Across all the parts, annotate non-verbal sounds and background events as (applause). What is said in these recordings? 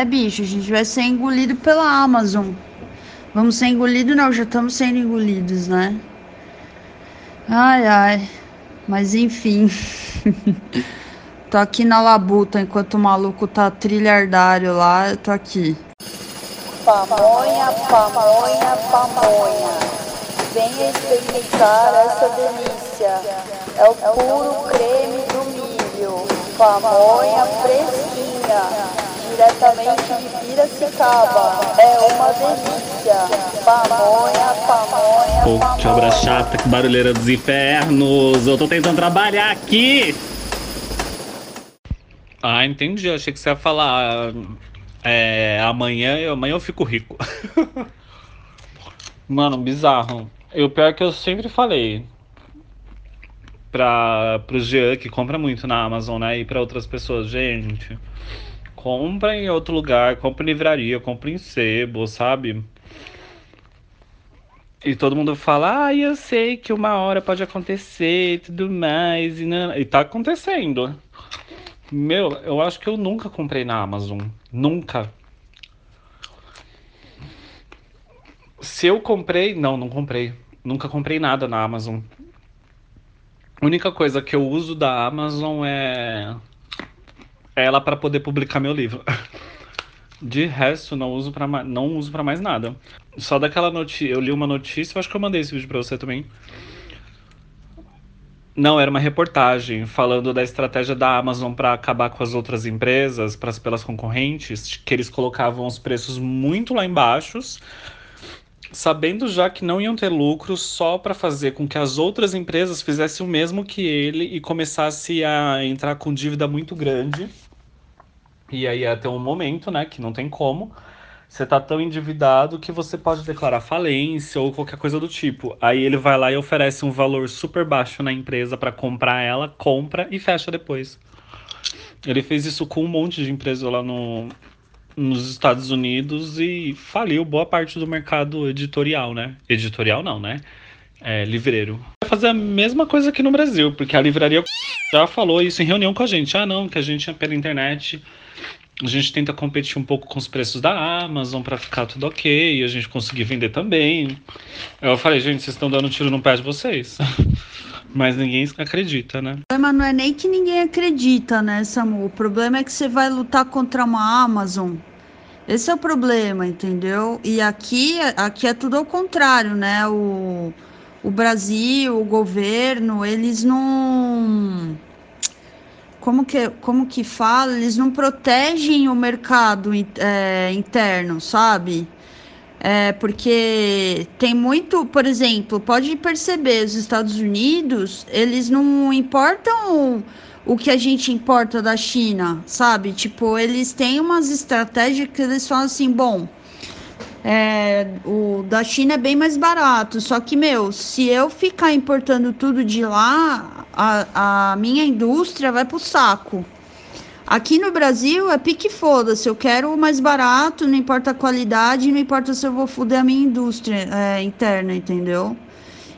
É, bicho, a gente vai ser engolido pela Amazon. Vamos ser engolidos, não, já estamos sendo engolidos, né? Ai, ai. Mas enfim. (laughs) tô aqui na labuta enquanto o maluco tá trilhardário lá, eu tô aqui. Pamonha, pamonha, pamonha. Venha experimentar essa delícia. É o puro creme do milho. Pamonha fresquinha. Diretamente de Piracicaba. É uma delícia. Pamonha, pamonha. Pô, pamonha. que obra chata, que barulheira dos infernos. Eu tô tentando trabalhar aqui. Ah, entendi. Achei que você ia falar. É, amanhã, amanhã eu fico rico. (laughs) Mano, bizarro. E o pior é que eu sempre falei pra, pro Jean, que compra muito na Amazon, né? E pra outras pessoas, gente, compra em outro lugar, compra em livraria, compra em sebo, sabe? E todo mundo fala, ah, eu sei que uma hora pode acontecer e tudo mais. E, não... e tá acontecendo. Meu, eu acho que eu nunca comprei na Amazon. Nunca. Se eu comprei. Não, não comprei. Nunca comprei nada na Amazon. A única coisa que eu uso da Amazon é. Ela para poder publicar meu livro. (laughs) De resto, não uso para não uso para mais nada. Só daquela notícia, eu li uma notícia, acho que eu mandei esse vídeo para você também. Não, era uma reportagem falando da estratégia da Amazon para acabar com as outras empresas, pras, pelas concorrentes, que eles colocavam os preços muito lá embaixo, sabendo já que não iam ter lucro, só para fazer com que as outras empresas fizessem o mesmo que ele e começasse a entrar com dívida muito grande. E aí até um momento, né, que não tem como. Você tá tão endividado que você pode declarar falência ou qualquer coisa do tipo. Aí ele vai lá e oferece um valor super baixo na empresa para comprar ela, compra e fecha depois. Ele fez isso com um monte de empresa lá no, nos Estados Unidos e faliu boa parte do mercado editorial, né? Editorial não, né? É, livreiro. Vai fazer a mesma coisa aqui no Brasil, porque a livraria já falou isso em reunião com a gente. Ah, não, que a gente é pela internet a gente tenta competir um pouco com os preços da Amazon para ficar tudo ok e a gente conseguir vender também. Eu falei, gente, vocês estão dando tiro no pé de vocês. (laughs) Mas ninguém acredita, né? O problema não é nem que ninguém acredita, né, Samu? O problema é que você vai lutar contra uma Amazon. Esse é o problema, entendeu? E aqui, aqui é tudo ao contrário, né? O, o Brasil, o governo, eles não como que, como que fala, eles não protegem o mercado é, interno, sabe? É, porque tem muito, por exemplo, pode perceber, os Estados Unidos, eles não importam o, o que a gente importa da China, sabe? Tipo, eles têm umas estratégias que eles falam assim, bom, é, o da China é bem mais barato. Só que, meu, se eu ficar importando tudo de lá, a, a minha indústria vai pro saco. Aqui no Brasil é pique foda-se. Eu quero o mais barato, não importa a qualidade, não importa se eu vou foder a minha indústria é, interna, entendeu?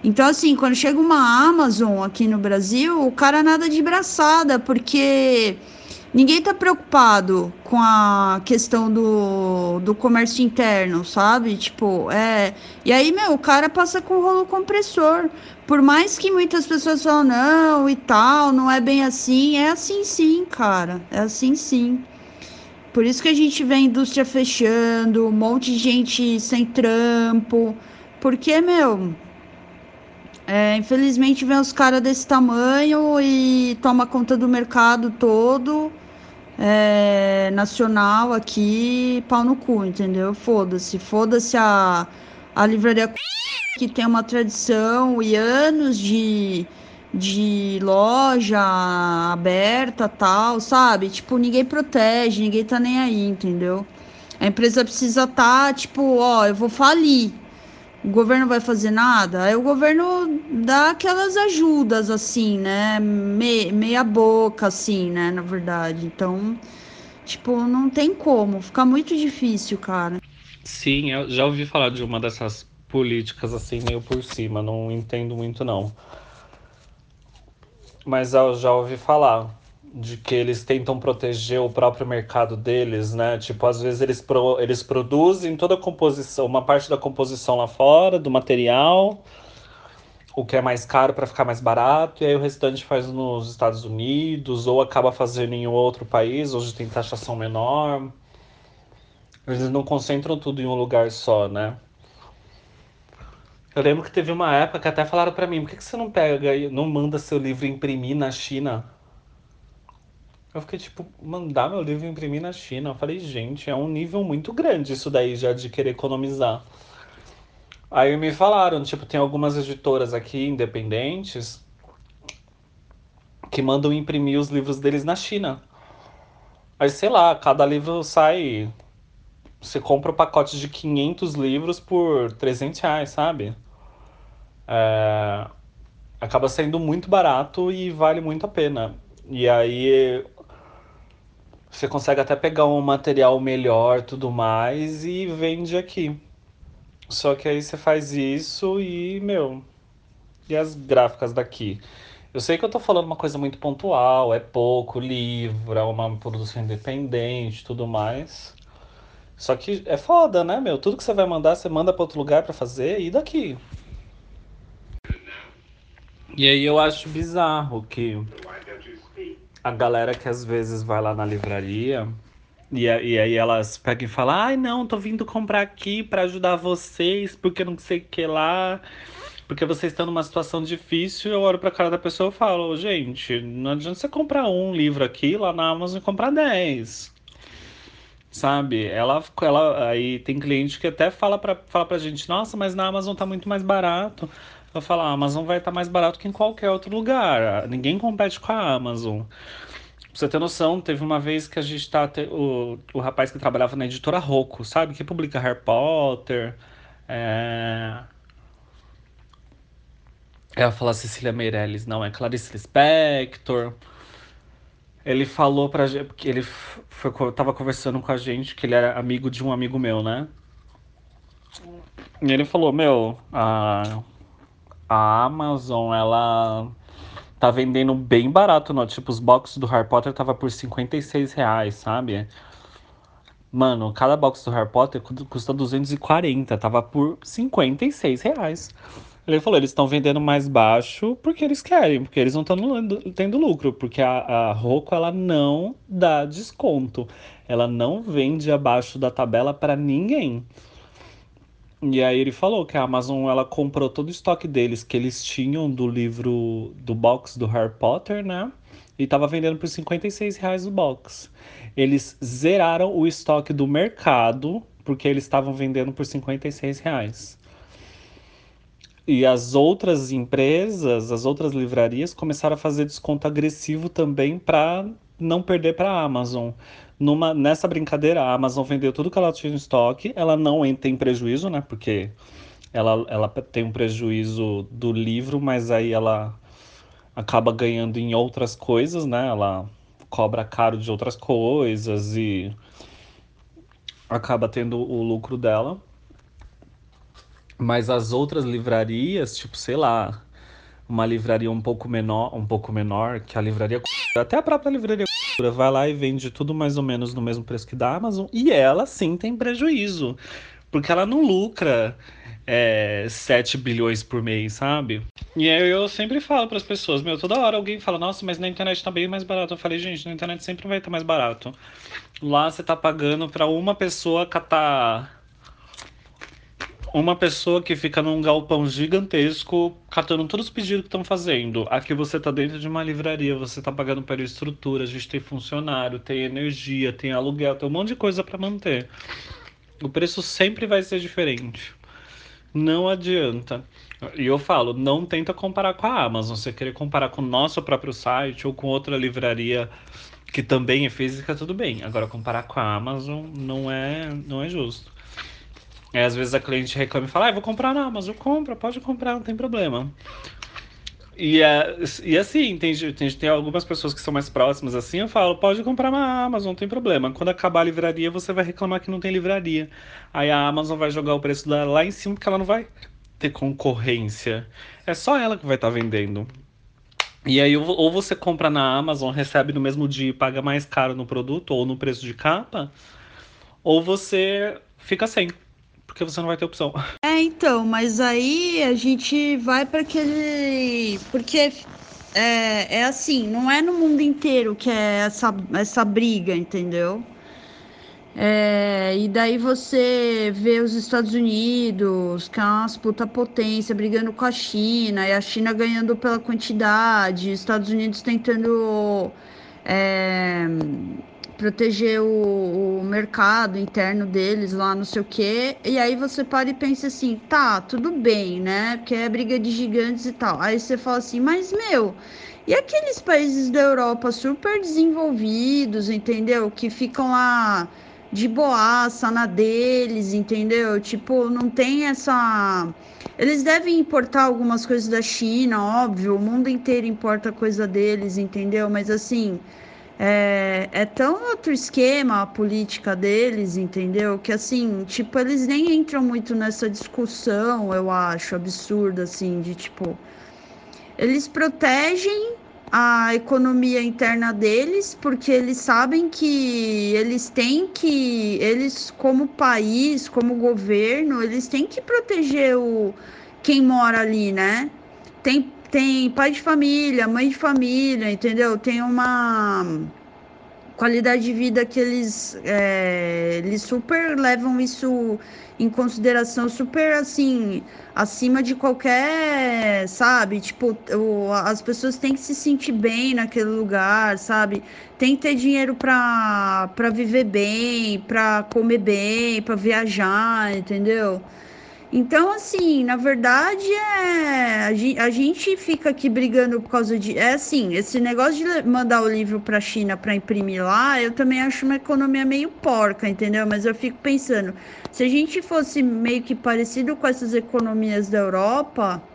Então, assim, quando chega uma Amazon aqui no Brasil, o cara nada de braçada, porque ninguém está preocupado com a questão do, do comércio interno, sabe? Tipo, é. E aí, meu, o cara passa com rolo compressor. Por mais que muitas pessoas falam, não, e tal, não é bem assim, é assim sim, cara. É assim sim. Por isso que a gente vê a indústria fechando, um monte de gente sem trampo. Porque, meu, é, infelizmente vem os caras desse tamanho e toma conta do mercado todo é, nacional aqui, pau no cu, entendeu? Foda-se. Foda-se a, a livraria que tem uma tradição e anos de, de loja aberta tal, sabe? Tipo, ninguém protege, ninguém tá nem aí, entendeu? A empresa precisa estar, tá, tipo, ó, eu vou falir o governo vai fazer nada? Aí o governo dá aquelas ajudas, assim, né? Me, meia boca, assim, né? Na verdade. Então, tipo, não tem como. Fica muito difícil, cara. Sim, eu já ouvi falar de uma dessas políticas, assim, meio por cima. Não entendo muito, não. Mas eu já ouvi falar. De que eles tentam proteger o próprio mercado deles, né? Tipo, às vezes eles, pro, eles produzem toda a composição, uma parte da composição lá fora, do material, o que é mais caro para ficar mais barato, e aí o restante faz nos Estados Unidos, ou acaba fazendo em outro país, onde tem taxação menor. Eles não concentram tudo em um lugar só, né? Eu lembro que teve uma época que até falaram para mim, por que, que você não pega e não manda seu livro imprimir na China? Eu fiquei tipo, mandar meu livro imprimir na China. Eu falei, gente, é um nível muito grande isso daí já de querer economizar. Aí me falaram, tipo, tem algumas editoras aqui independentes que mandam imprimir os livros deles na China. Aí, sei lá, cada livro sai. Você compra o um pacote de 500 livros por 300 reais, sabe? É... Acaba sendo muito barato e vale muito a pena. E aí você consegue até pegar um material melhor, tudo mais, e vende aqui. Só que aí você faz isso e, meu, e as gráficas daqui? Eu sei que eu tô falando uma coisa muito pontual, é pouco livro, é uma produção independente, tudo mais. Só que é foda, né, meu? Tudo que você vai mandar, você manda para outro lugar para fazer e daqui. E aí eu acho bizarro que a galera que às vezes vai lá na livraria e, e aí elas pegam e falam: ai, não, tô vindo comprar aqui para ajudar vocês, porque não sei o que lá, porque vocês estão numa situação difícil. Eu olho pra cara da pessoa e falo: gente, não adianta você comprar um livro aqui lá na Amazon e comprar 10. Sabe? Ela, ela aí tem cliente que até fala pra, fala pra gente: nossa, mas na Amazon tá muito mais barato. Eu falo: a Amazon vai estar tá mais barato que em qualquer outro lugar. Ninguém compete com a Amazon. Pra você ter noção, teve uma vez que a gente tá. O, o rapaz que trabalhava na editora Rocco, sabe? Que publica Harry Potter. É. Ela fala Cecília Meirelles, não, é Clarice Lispector. Ele falou pra gente, porque ele foi, tava conversando com a gente, que ele era amigo de um amigo meu, né? E ele falou, meu, a, a Amazon, ela tá vendendo bem barato, não. Tipo, os boxes do Harry Potter tava por 56 reais, sabe? Mano, cada box do Harry Potter custa 240, tava por 56 reais. Ele falou, eles estão vendendo mais baixo porque eles querem, porque eles não estão tendo lucro, porque a, a Rocco, ela não dá desconto. Ela não vende abaixo da tabela para ninguém. E aí ele falou que a Amazon ela comprou todo o estoque deles que eles tinham do livro do box do Harry Potter, né? E tava vendendo por 56 reais o box. Eles zeraram o estoque do mercado porque eles estavam vendendo por 56 reais. E as outras empresas, as outras livrarias começaram a fazer desconto agressivo também para não perder para a Amazon numa, nessa brincadeira, a Amazon vendeu tudo que ela tinha em estoque, ela não entra em prejuízo, né? Porque ela, ela tem um prejuízo do livro, mas aí ela acaba ganhando em outras coisas, né? Ela cobra caro de outras coisas e acaba tendo o lucro dela. Mas as outras livrarias, tipo, sei lá, uma livraria um pouco menor, um pouco menor que a livraria até a própria livraria vai lá e vende tudo mais ou menos no mesmo preço que da Amazon e ela sim tem prejuízo, porque ela não lucra é, 7 bilhões por mês, sabe? E aí eu sempre falo para as pessoas, meu, toda hora alguém fala, nossa, mas na internet tá bem mais barato. Eu falei, gente, na internet sempre vai estar mais barato. Lá você tá pagando para uma pessoa catar uma pessoa que fica num galpão gigantesco catando todos os pedidos que estão fazendo. Aqui você está dentro de uma livraria, você está pagando pela estrutura, a gente tem funcionário, tem energia, tem aluguel, tem um monte de coisa para manter. O preço sempre vai ser diferente. Não adianta. E eu falo, não tenta comparar com a Amazon. Você querer comparar com o nosso próprio site ou com outra livraria que também é física, tudo bem. Agora comparar com a Amazon não é, não é justo. Aí, às vezes a cliente reclama e fala, ah, vou comprar na Amazon. Compra, pode comprar, não tem problema. E, é, e assim, tem, tem, tem algumas pessoas que são mais próximas assim, eu falo, pode comprar na Amazon, não tem problema. Quando acabar a livraria, você vai reclamar que não tem livraria. Aí a Amazon vai jogar o preço dela lá em cima, porque ela não vai ter concorrência. É só ela que vai estar tá vendendo. E aí, ou você compra na Amazon, recebe no mesmo dia e paga mais caro no produto ou no preço de capa, ou você fica sem, porque você não vai ter opção. (laughs) É, então, mas aí a gente vai para aquele. Porque é, é assim, não é no mundo inteiro que é essa, essa briga, entendeu? É, e daí você vê os Estados Unidos, que é uma puta potência, brigando com a China, e a China ganhando pela quantidade, Estados Unidos tentando é, proteger o, o, mercado interno deles lá, não sei o quê. E aí você para e pensa assim, tá, tudo bem, né? Porque é briga de gigantes e tal. Aí você fala assim, mas meu. E aqueles países da Europa super desenvolvidos, entendeu? Que ficam lá de boaça na deles, entendeu? Tipo, não tem essa. Eles devem importar algumas coisas da China, óbvio, o mundo inteiro importa coisa deles, entendeu? Mas assim, é, é tão outro esquema a política deles, entendeu? Que assim, tipo, eles nem entram muito nessa discussão, eu acho, absurda, assim, de tipo. Eles protegem a economia interna deles, porque eles sabem que eles têm que, eles como país, como governo, eles têm que proteger o quem mora ali, né? Tem, tem pai de família, mãe de família, entendeu? Tem uma qualidade de vida que eles, é, eles super levam isso em consideração, super assim, acima de qualquer, sabe? Tipo, o, as pessoas têm que se sentir bem naquele lugar, sabe? Tem que ter dinheiro para viver bem, para comer bem, para viajar, entendeu? Então, assim, na verdade, é a gente fica aqui brigando por causa de. É assim, esse negócio de mandar o livro para a China para imprimir lá, eu também acho uma economia meio porca, entendeu? Mas eu fico pensando, se a gente fosse meio que parecido com essas economias da Europa,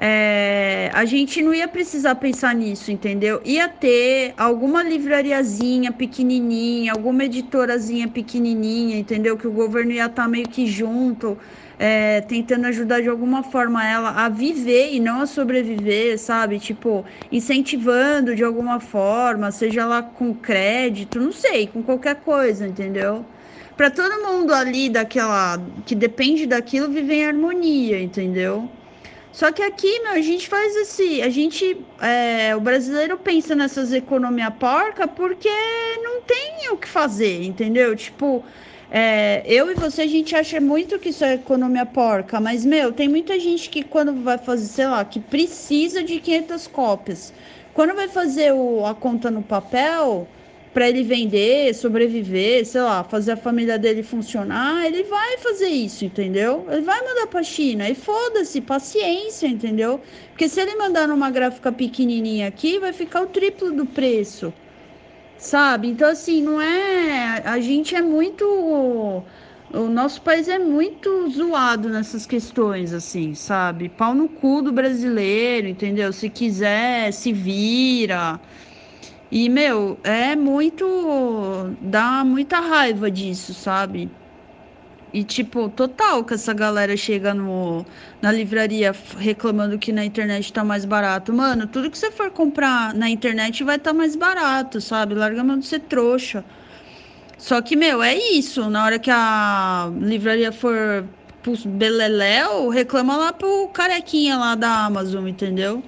é, a gente não ia precisar pensar nisso, entendeu? Ia ter alguma livrariazinha pequenininha, alguma editorazinha pequenininha, entendeu? Que o governo ia estar tá meio que junto é, tentando ajudar de alguma forma ela a viver e não a sobreviver, sabe? Tipo, incentivando de alguma forma, seja lá com crédito, não sei, com qualquer coisa, entendeu? Para todo mundo ali daquela que depende daquilo viver em harmonia, entendeu? Só que aqui, meu, a gente faz esse. A gente. É, o brasileiro pensa nessas economia porca porque não tem o que fazer, entendeu? Tipo, é, eu e você, a gente acha muito que isso é economia porca, mas, meu, tem muita gente que quando vai fazer, sei lá, que precisa de 500 cópias. Quando vai fazer o, a conta no papel, para ele vender, sobreviver, sei lá, fazer a família dele funcionar, ele vai fazer isso, entendeu? Ele vai mandar para China e foda-se, paciência, entendeu? Porque se ele mandar numa gráfica pequenininha aqui, vai ficar o triplo do preço sabe? Então, assim, não é. A gente é muito. O nosso país é muito zoado nessas questões, assim, sabe? Pau no cu do brasileiro, entendeu? Se quiser, se vira. E, meu, é muito. dá muita raiva disso, sabe? E, tipo, total que essa galera chega no, na livraria reclamando que na internet tá mais barato. Mano, tudo que você for comprar na internet vai estar tá mais barato, sabe? Larga a mão de ser trouxa. Só que, meu, é isso. Na hora que a livraria for pros beleléu, reclama lá pro carequinha lá da Amazon, entendeu?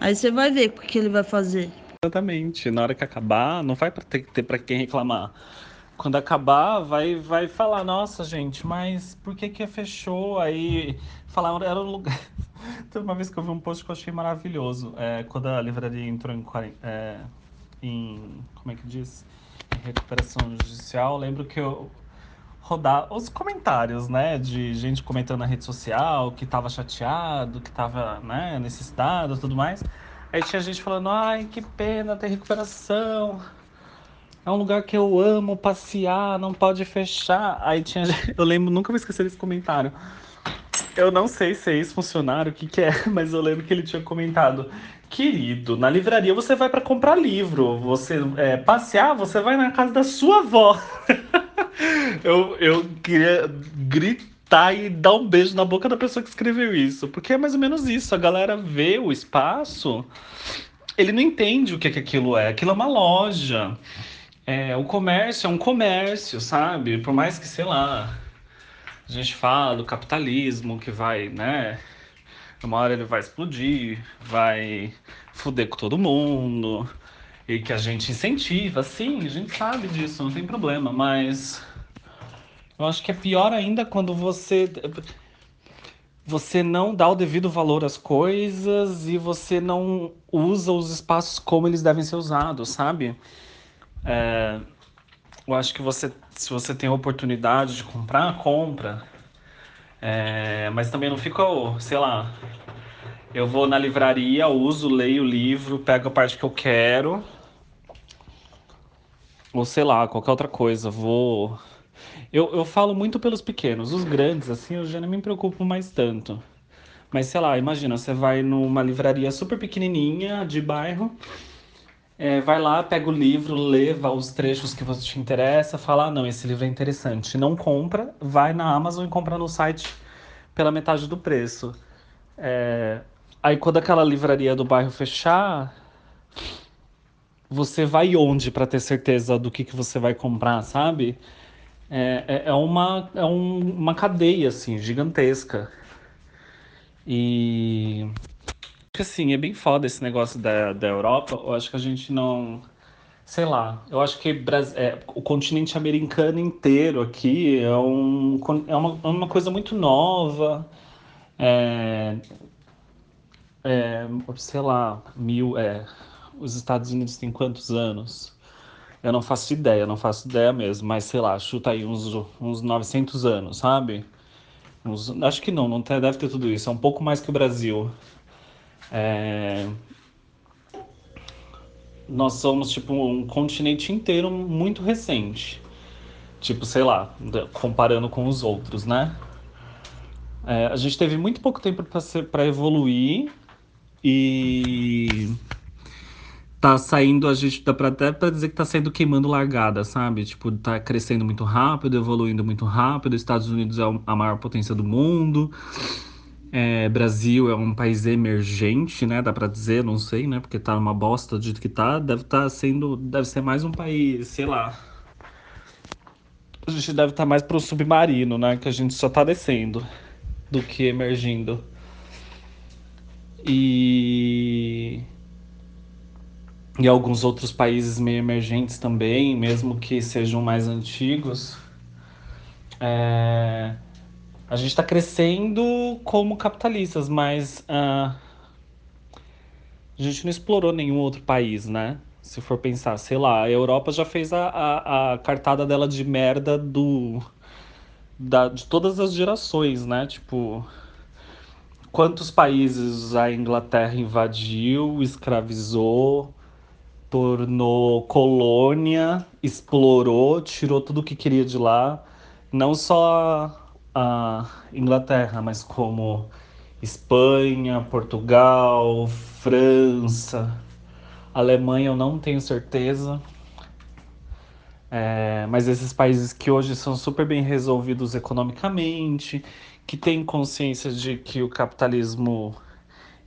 Aí você vai ver o que ele vai fazer. Exatamente. Na hora que acabar, não vai ter, ter pra quem reclamar quando acabar, vai, vai falar, nossa, gente, mas por que que fechou? Aí falaram, era um lugar. (laughs) Teve uma vez que eu vi um post que eu achei maravilhoso. É, quando a livraria entrou em, é, em. Como é que diz? Em recuperação judicial, lembro que eu rodar os comentários, né, de gente comentando na rede social que tava chateado, que tava, né, necessitado, tudo mais. Aí tinha gente falando, ai, que pena ter recuperação é um lugar que eu amo passear, não pode fechar. Aí tinha. Eu lembro, nunca vou esquecer desse comentário. Eu não sei se é ex-funcionário, o que, que é, (laughs) mas eu lembro que ele tinha comentado. Querido, na livraria você vai para comprar livro. Você é, passear, você vai na casa da sua avó. (laughs) eu, eu queria gritar e dar um beijo na boca da pessoa que escreveu isso. Porque é mais ou menos isso. A galera vê o espaço, ele não entende o que, que aquilo é. Aquilo é uma loja. É, o comércio é um comércio, sabe? Por mais que, sei lá, a gente fala do capitalismo que vai, né? Uma hora ele vai explodir, vai fuder com todo mundo, e que a gente incentiva, sim, a gente sabe disso, não tem problema, mas eu acho que é pior ainda quando você você não dá o devido valor às coisas e você não usa os espaços como eles devem ser usados, sabe? É, eu acho que você, se você tem a oportunidade de comprar, compra. É, mas também não fica, sei lá, eu vou na livraria, uso, leio o livro, pego a parte que eu quero. Ou sei lá, qualquer outra coisa. Vou. Eu, eu falo muito pelos pequenos. Os grandes, assim, eu já não me preocupo mais tanto. Mas sei lá, imagina, você vai numa livraria super pequenininha de bairro. É, vai lá, pega o livro, lê os trechos que você te interessa, fala, ah, não, esse livro é interessante. Não compra, vai na Amazon e compra no site pela metade do preço. É, Aí quando aquela livraria do bairro fechar, você vai onde para ter certeza do que, que você vai comprar, sabe? É, é, é uma, é um, uma cadeia, assim, gigantesca. E... Assim, é bem foda esse negócio da, da Europa. Eu acho que a gente não... Sei lá, eu acho que é, o continente americano inteiro aqui é, um, é, uma, é uma coisa muito nova. É, é, sei lá, mil. É, os Estados Unidos têm quantos anos? Eu não faço ideia, não faço ideia mesmo, mas sei lá, chuta aí uns, uns 900 anos, sabe? Uns, acho que não, não tem, deve ter tudo isso, é um pouco mais que o Brasil. É, nós somos tipo um continente inteiro muito recente. Tipo, sei lá, comparando com os outros, né? É, a gente teve muito pouco tempo para evoluir e tá saindo, a gente dá pra, até pra dizer que tá saindo queimando largada, sabe? Tipo, tá crescendo muito rápido, evoluindo muito rápido. Estados Unidos é a maior potência do mundo. É, Brasil é um país emergente, né? Dá pra dizer, não sei, né? Porque tá numa bosta do jeito que tá. Deve tá sendo. Deve ser mais um país, sei lá. A gente deve estar tá mais pro submarino, né? Que a gente só tá descendo do que emergindo. E e alguns outros países meio emergentes também, mesmo que sejam mais antigos. É... A gente está crescendo como capitalistas, mas uh... a gente não explorou nenhum outro país, né? Se for pensar, sei lá, a Europa já fez a, a, a cartada dela de merda do da, de todas as gerações, né? Tipo, quantos países a Inglaterra invadiu, escravizou, tornou colônia, explorou, tirou tudo o que queria de lá. Não só a Inglaterra, mas como Espanha, Portugal, França, Alemanha, eu não tenho certeza. É, mas esses países que hoje são super bem resolvidos economicamente, que têm consciência de que o capitalismo,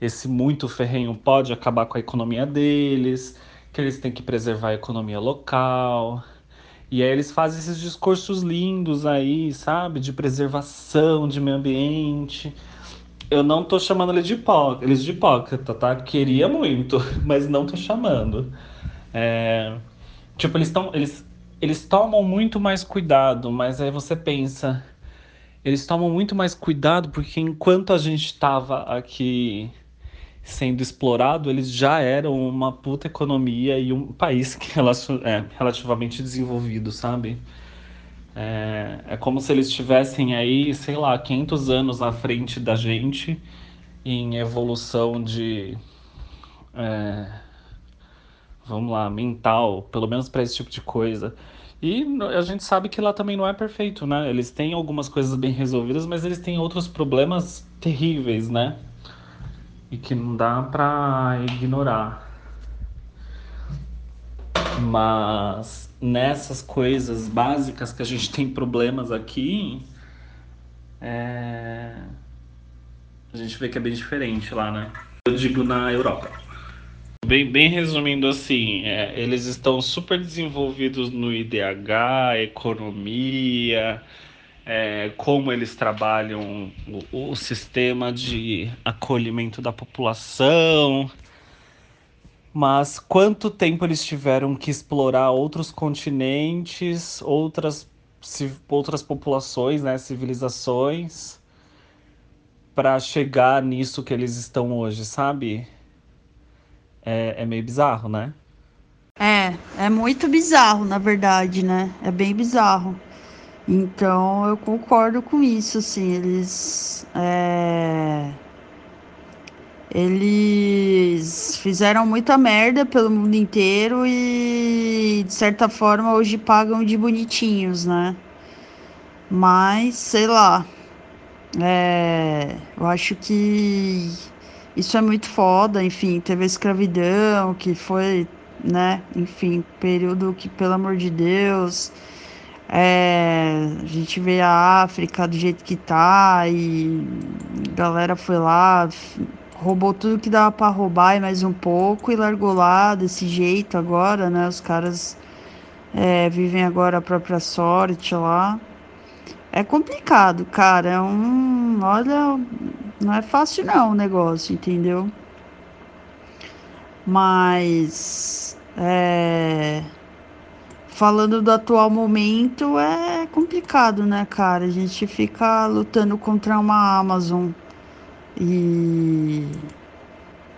esse muito ferrenho, pode acabar com a economia deles, que eles têm que preservar a economia local. E aí eles fazem esses discursos lindos aí, sabe? De preservação de meio ambiente. Eu não tô chamando eles de hipócrita, eles de hipócrita, tá? Queria muito, (laughs) mas não tô chamando. É... Tipo, eles, tão, eles, eles tomam muito mais cuidado, mas aí você pensa eles tomam muito mais cuidado porque enquanto a gente estava aqui sendo explorado, eles já eram uma puta economia e um país que é relativamente desenvolvido, sabe? É, é como se eles estivessem aí, sei lá, 500 anos à frente da gente em evolução de. É, vamos lá, mental, pelo menos para esse tipo de coisa. E a gente sabe que lá também não é perfeito, né? Eles têm algumas coisas bem resolvidas, mas eles têm outros problemas terríveis, né? E que não dá pra ignorar. Mas nessas coisas básicas que a gente tem problemas aqui, é... a gente vê que é bem diferente lá, né? Eu digo na Europa. Bem, bem resumindo assim, é, eles estão super desenvolvidos no IDH, economia, é, como eles trabalham o, o, sistema de acolhimento da população. Mas quanto tempo eles tiveram que explorar outros continentes, outras, outras populações, né, civilizações, para chegar nisso que eles estão hoje, sabe? é, é meio bizarro, né? É, é muito bizarro, na verdade, né? É bem bizarro. Então eu concordo com isso, assim, eles. É... Eles fizeram muita merda pelo mundo inteiro e, de certa forma, hoje pagam de bonitinhos, né? Mas, sei lá. É... Eu acho que isso é muito foda, enfim, teve a escravidão, que foi, né, enfim, período que, pelo amor de Deus, é, a gente vê a África do jeito que tá e a galera foi lá, roubou tudo que dava para roubar e mais um pouco e largou lá desse jeito agora, né? Os caras é, vivem agora a própria sorte lá. É complicado, cara. É um. Olha, não é fácil não o negócio, entendeu? Mas é, falando do atual momento é complicado, né, cara? A gente fica lutando contra uma Amazon e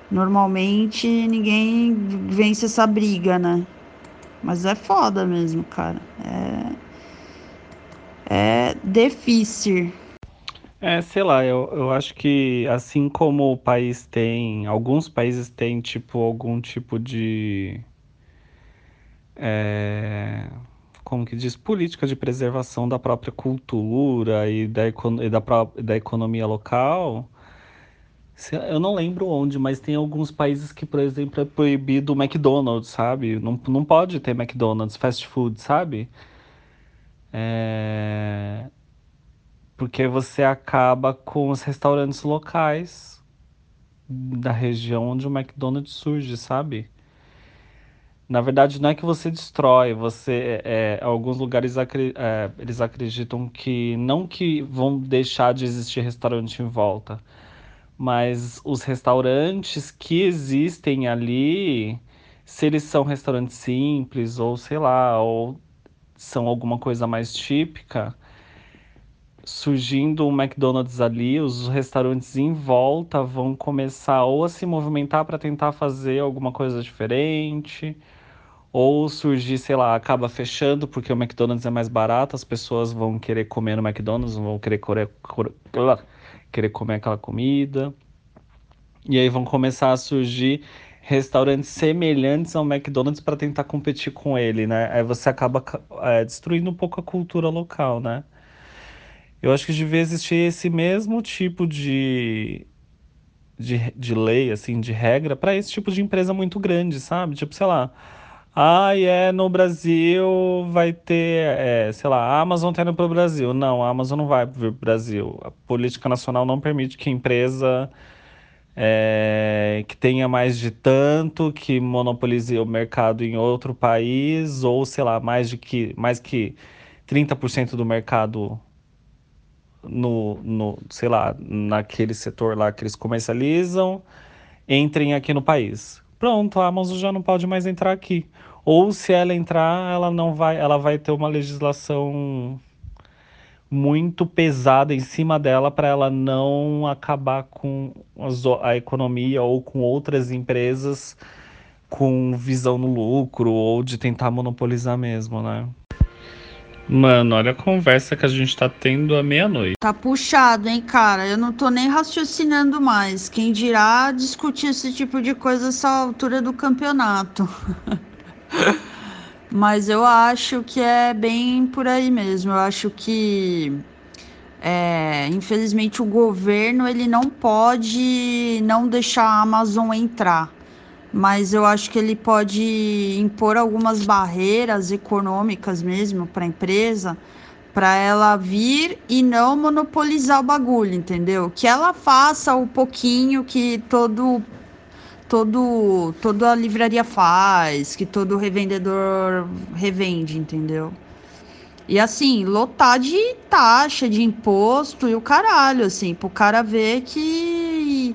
normalmente ninguém vence essa briga, né? Mas é foda mesmo, cara. É, é difícil. É, sei lá, eu, eu acho que assim como o país tem, alguns países têm, tipo, algum tipo de. É, como que diz? Política de preservação da própria cultura e da, e da, da economia local. Eu não lembro onde, mas tem alguns países que, por exemplo, é proibido o McDonald's, sabe? Não, não pode ter McDonald's, fast food, sabe? É porque você acaba com os restaurantes locais da região onde o McDonald's surge, sabe? Na verdade, não é que você destrói, você é, alguns lugares é, eles acreditam que não que vão deixar de existir restaurante em volta, mas os restaurantes que existem ali, se eles são restaurantes simples ou sei lá, ou são alguma coisa mais típica, surgindo um McDonald's ali, os restaurantes em volta vão começar ou a se movimentar para tentar fazer alguma coisa diferente, ou surgir, sei lá, acaba fechando porque o McDonald's é mais barato, as pessoas vão querer comer no McDonald's, vão querer, querer comer aquela comida. E aí vão começar a surgir restaurantes semelhantes ao McDonald's para tentar competir com ele, né? Aí você acaba é, destruindo um pouco a cultura local, né? Eu acho que devia existir esse mesmo tipo de, de, de lei, assim, de regra, para esse tipo de empresa muito grande, sabe? Tipo, sei lá. Ah, é, no Brasil vai ter, é, sei lá, a Amazon tá indo para o Brasil. Não, a Amazon não vai vir para o Brasil. A política nacional não permite que empresa é, que tenha mais de tanto, que monopolize o mercado em outro país, ou sei lá, mais de que, mais que 30% do mercado no, no, sei lá, naquele setor lá que eles comercializam, entrem aqui no país. Pronto, a Amazon já não pode mais entrar aqui. Ou se ela entrar, ela não vai, ela vai ter uma legislação muito pesada em cima dela para ela não acabar com a economia ou com outras empresas com visão no lucro ou de tentar monopolizar mesmo, né? Mano, olha a conversa que a gente tá tendo à meia-noite. Tá puxado, hein, cara? Eu não tô nem raciocinando mais. Quem dirá discutir esse tipo de coisa essa altura do campeonato. (laughs) (laughs) Mas eu acho que é bem por aí mesmo. Eu acho que, é, infelizmente, o governo ele não pode não deixar a Amazon entrar mas eu acho que ele pode impor algumas barreiras econômicas mesmo para a empresa, para ela vir e não monopolizar o bagulho, entendeu? Que ela faça o pouquinho que todo todo toda a livraria faz, que todo revendedor revende, entendeu? E assim, lotar de taxa, de imposto e o caralho, assim, pro cara ver que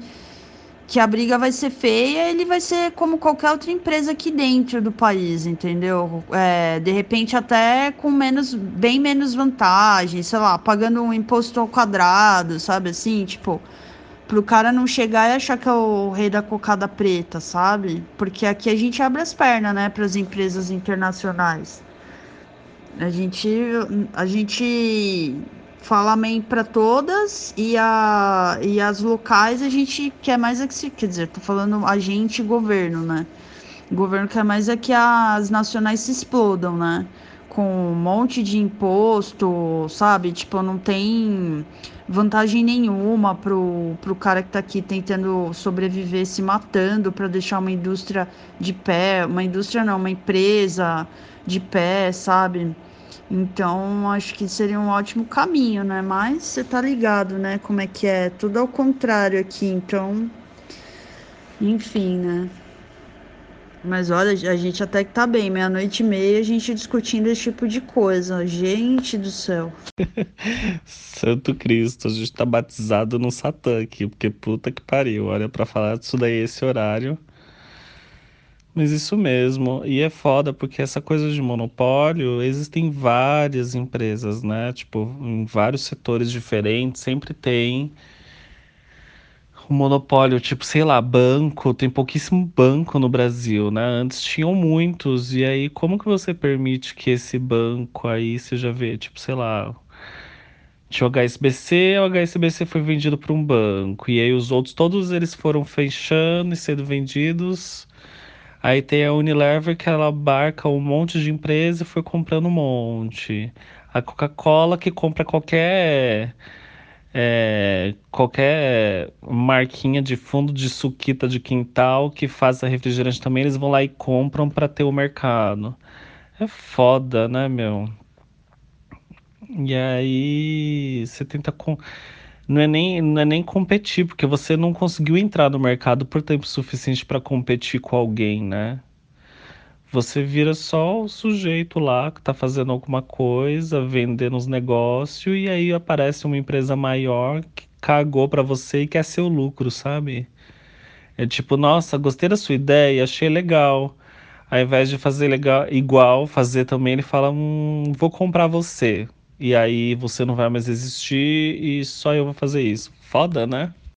que a briga vai ser feia, ele vai ser como qualquer outra empresa aqui dentro do país, entendeu? É, de repente até com menos, bem menos vantagem, sei lá, pagando um imposto ao quadrado, sabe assim, tipo, pro cara não chegar e achar que é o rei da cocada preta, sabe? Porque aqui a gente abre as pernas, né, para as empresas internacionais. A gente, a gente fala amém para todas e, a, e as locais a gente quer mais é que se. Quer dizer, tô falando a gente governo, né? O governo quer mais é que as nacionais se explodam, né? Com um monte de imposto, sabe? Tipo, não tem vantagem nenhuma pro, pro cara que tá aqui tentando sobreviver, se matando para deixar uma indústria de pé, uma indústria não, uma empresa de pé, sabe? Então, acho que seria um ótimo caminho, né? Mas você tá ligado, né? Como é que é? Tudo ao contrário aqui, então. Enfim, né? Mas olha, a gente até que tá bem, meia-noite e meia, a gente discutindo esse tipo de coisa. Gente do céu. (laughs) Santo Cristo, a gente tá batizado no Satã aqui, porque puta que pariu. Olha, para falar disso daí esse horário. Mas isso mesmo. E é foda porque essa coisa de monopólio, existem várias empresas, né? Tipo, em vários setores diferentes, sempre tem um monopólio, tipo, sei lá, banco, tem pouquíssimo banco no Brasil, né? Antes tinham muitos, e aí como que você permite que esse banco aí seja vê, tipo, sei lá, tinha o HSBC, o HSBC foi vendido para um banco, e aí os outros, todos eles foram fechando e sendo vendidos Aí tem a Unilever que ela abarca um monte de empresa e foi comprando um monte. A Coca-Cola que compra qualquer é, qualquer marquinha de fundo de suquita de quintal que faça refrigerante também, eles vão lá e compram para ter o mercado. É foda, né, meu? E aí você tenta com não é nem, não é nem competir, porque você não conseguiu entrar no mercado por tempo suficiente para competir com alguém, né? Você vira só o sujeito lá que está fazendo alguma coisa, vendendo os negócios, e aí aparece uma empresa maior que cagou para você e quer seu lucro, sabe? É tipo, nossa, gostei da sua ideia, achei legal. Ao invés de fazer legal, igual, fazer também, ele fala: hum, vou comprar você e aí você não vai mais existir e só eu vou fazer isso. Foda, né?